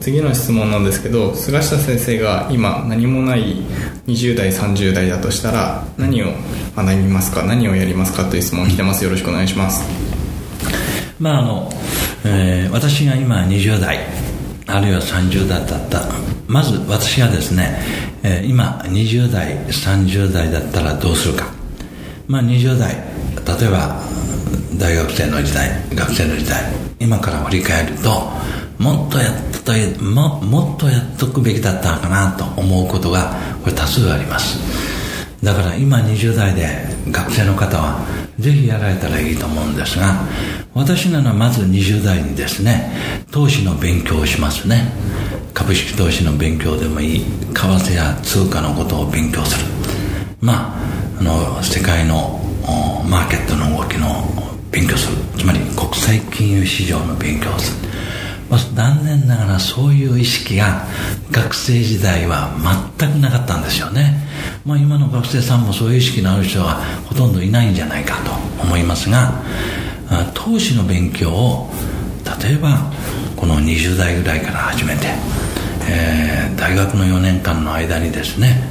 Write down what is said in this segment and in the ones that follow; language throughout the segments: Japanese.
次の質問なんですけど菅下先生が今何もない20代30代だとしたら何を学びますか何をやりますかという質問来てます。よろしくお願いします。まああの、えー私が今20代あるいは30代だった。まず私がですね、えー今20代30代だったらどうするか。まあ20代例えば大学生の時代学生の時代今から振り返るともっとやっとももっとやっとくべきだったかなと思うことがこれ多数あります。だから今20代で学生の方はぜひやられたらいいと思うんですが私ならまず20代にですね投資の勉強をしますね。株式投資の勉強でもいい。為替や通貨のことを勉強する。まああの世界のマーケットの動きの勉強する。つまり国際金融市場の勉強をする。まあ、残念ながらそういう意識が学生時代は全くなかったんですよね、まあ、今の学生さんもそういう意識のある人はほとんどいないんじゃないかと思いますが投資の勉強を例えばこの20代ぐらいから始めて、えー大学の4年間の間にですね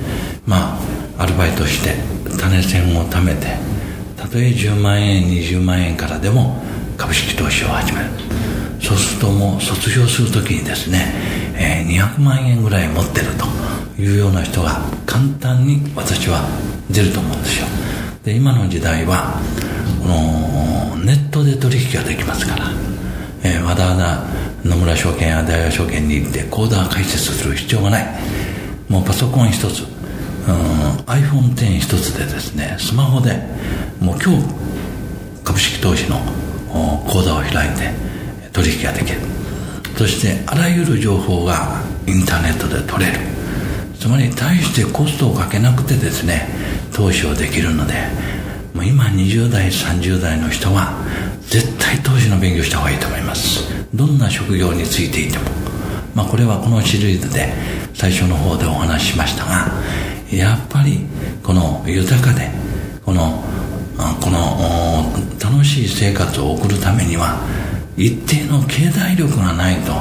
まあアルバイトして種銭を貯めてたとえ10万円20万円からでも株式投資を始める。そうするともう卒業するときにですね、えー200万円ぐらい持ってるというような人が簡単に私は出ると思うんですよ。で今の時代はこのネットで取引ができますから、えーわざわざ野村証券や大和証券に行って口座開設する必要がない。もうパソコン一つ、iPhone10 一つでですねスマホでもう今日株式投資の口座を開いて取引ができる。そしてあらゆる情報がインターネットで取れる。つまり大してコストをかけなくてですね投資をできるのでもう今20代30代の人は絶対投資の勉強した方がいいと思います。どんな職業についていても。まあこれはこのシリーズで最初の方でお話ししましたがやっぱりこの豊かでこのこの楽しい生活を送るためには一定の経済力がないと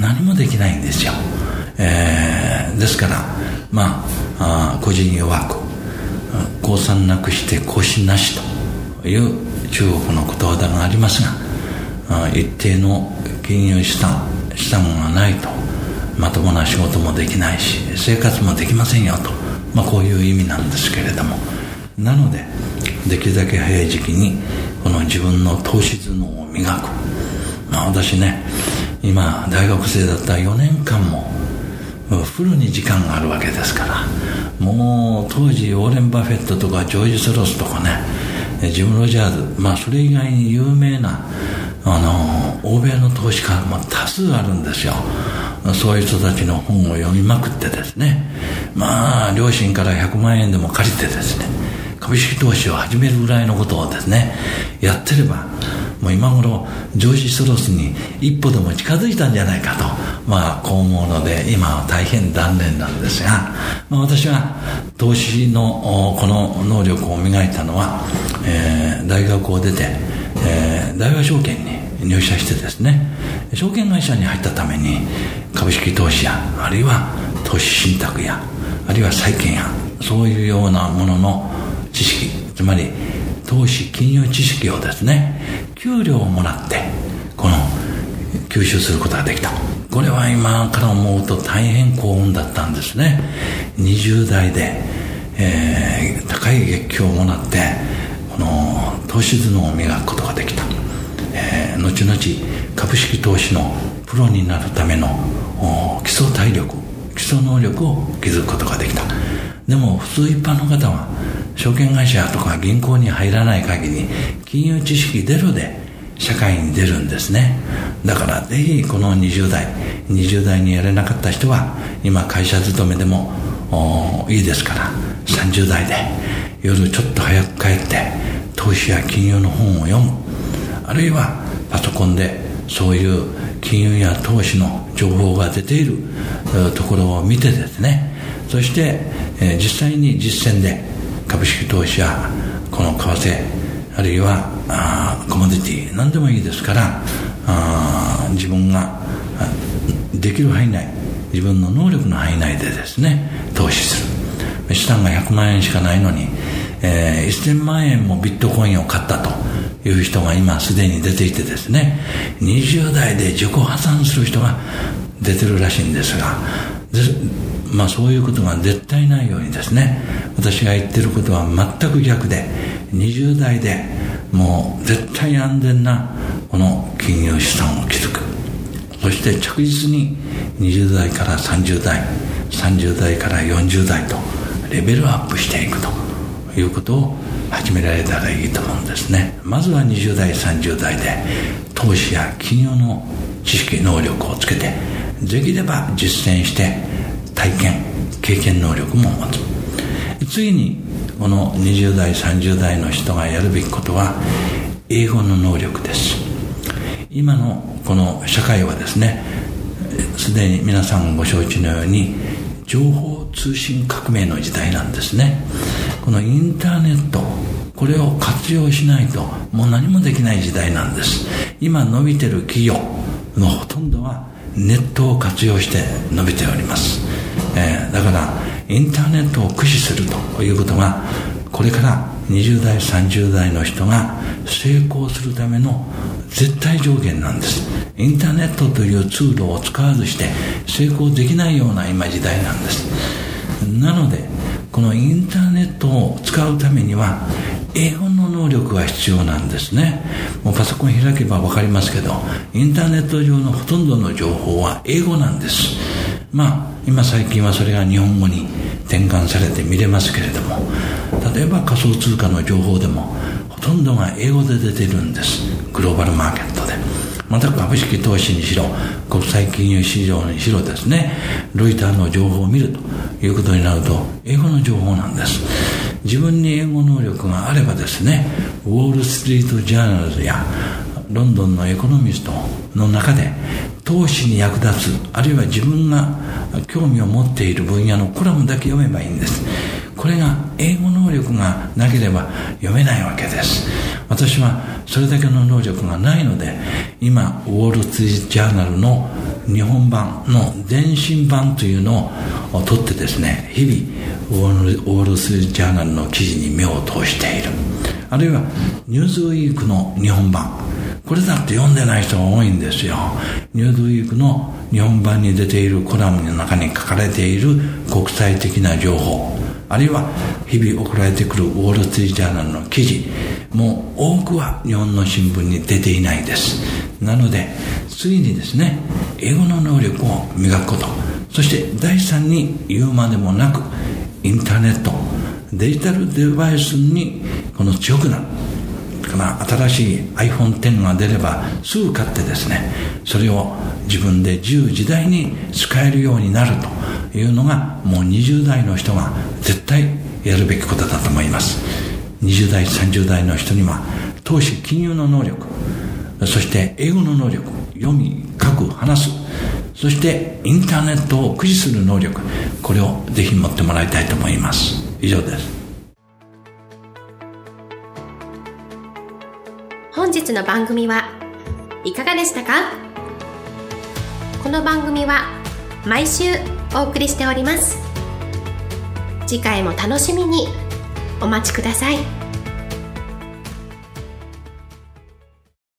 何もできないんですよ、えーですからまああ個人弱く降参なくして更新なしという中国のことわざがありますがあ一定の金融資産資産がないとまともな仕事もできないし生活もできませんよと、まあ、こういう意味なんですけれども。なのでできるだけ早い時期にこの自分の投資頭脳を磨く、まあ、私ね今大学生だった4年間もフルに時間があるわけですからもう当時ウォーレン・バフェットとかジョージ・ソロスとかねジム・ロジャーズまあそれ以外に有名なあの欧米の投資家も多数あるんですよ。そういう人たちの本を読みまくってですね。まあ両親から100万円でも借りてですね株式投資を始めるぐらいのことをですねやってればもう今頃ジョージ・ソロスに一歩でも近づいたんじゃないかと。まあこう思うので今は大変残念なんですが、まあ、私は投資のこの能力を磨いたのは、えー大学を出て、えー大和証券に入社してですね。証券会社に入ったために株式投資やあるいは投資信託やあるいは債券やそういうようなものの知識つまり投資金融知識をですね給料をもらってこの吸収することができた。これは今から思うと大変幸運だったんですね。20代で、えー、高い月給をもらってこの投資頭脳を磨くことができた、えー、後々株式投資のプロになるための基礎体力基礎能力を築くことができた。でも普通一般の方は証券会社とか銀行に入らない限り金融知識ゼロで社会に出るんですね。だからぜひこの20代20代にやれなかった人は今会社勤めでもいいですから30代で夜ちょっと早く帰って投資や金融の本を読む。あるいはパソコンでそういう金融や投資の情報が出ているところを見てですね。そして、え実際に実践で株式投資やこの為替あるいはあコモディティ何でもいいですからあ自分ができる範囲内自分の能力の範囲内でですね投資する。資産が100万円しかないのに、えー、1000万円もビットコインを買ったという人が今すでに出ていてですね20代で自己破産する人が出てるらしいんですがまあそういうことが絶対ないようにですね私が言ってることは全く逆で20代でもう絶対安全なこの金融資産を築く。そして着実に20代から30代30代から40代とレベルアップしていくということを始められたらいいと思うんですね。まずは20代30代で投資や金融の知識能力をつけてできれば実践して体験経験能力も持つ。次にこの20代30代の人がやるべきことは英語の能力です。今のこの社会はですねすでに皆さんご承知のように情報通信革命の時代なんですね。このインターネットこれを活用しないともう何もできない時代なんです。今伸びてる企業のほとんどはネットを活用して伸びております、えー、だからインターネットを駆使するということがこれから20代30代の人が成功するための絶対条件なんです。インターネットというツールを使わずして成功できないような今時代なんです。なのでこのインターネットを使うためには英語のの能力が必要なんですね。もうパソコン開けば分かりますけどインターネット上のほとんどの情報は英語なんです。まあ今最近はそれが日本語に転換されて見れますけれども例えば仮想通貨の情報でもほとんどが英語で出てるんです。グローバルマーケットで。また株式投資にしろ国際金融市場にしろですね。ロイターの情報を見るということになると英語の情報なんです。自分に英語能力があればですねウォール・ストリート・ジャーナルズやロンドンのエコノミストの中で投資に役立つあるいは自分が興味を持っている分野のコラムだけ読めばいいんです。これが英語能力がなければ読めないわけです。私はそれだけの能力がないので今ウォール・ツイジャーナルの日本版の前身版というのを取ってですね日々ウォール・ツイジャーナルの記事に目を通している。あるいはニューズウィークの日本版。これだって読んでない人が多いんですよ。ニューズウィークの日本版に出ているコラムの中に書かれている国際的な情報、あるいは日々送られてくるウォール・ストリー・ジャーナルの記事、もう多くは日本の新聞に出ていないです。なので、次にですね、英語の能力を磨くこと、そして第三に言うまでもなく、インターネット、デジタルデバイスにこの強くなる。から新しい iPhone10 が出ればすぐ買ってですねそれを自分で自由自在に使えるようになるというのがもう20代の人が絶対やるべきことだと思います。20代30代の人には投資金融の能力そして英語の能力読み書く話すそしてインターネットを駆使する能力これをぜひ持ってもらいたいと思います。以上です。本日の番組はいかがでしたか？この番組は毎週お送りしております次回も楽しみにお待ちください。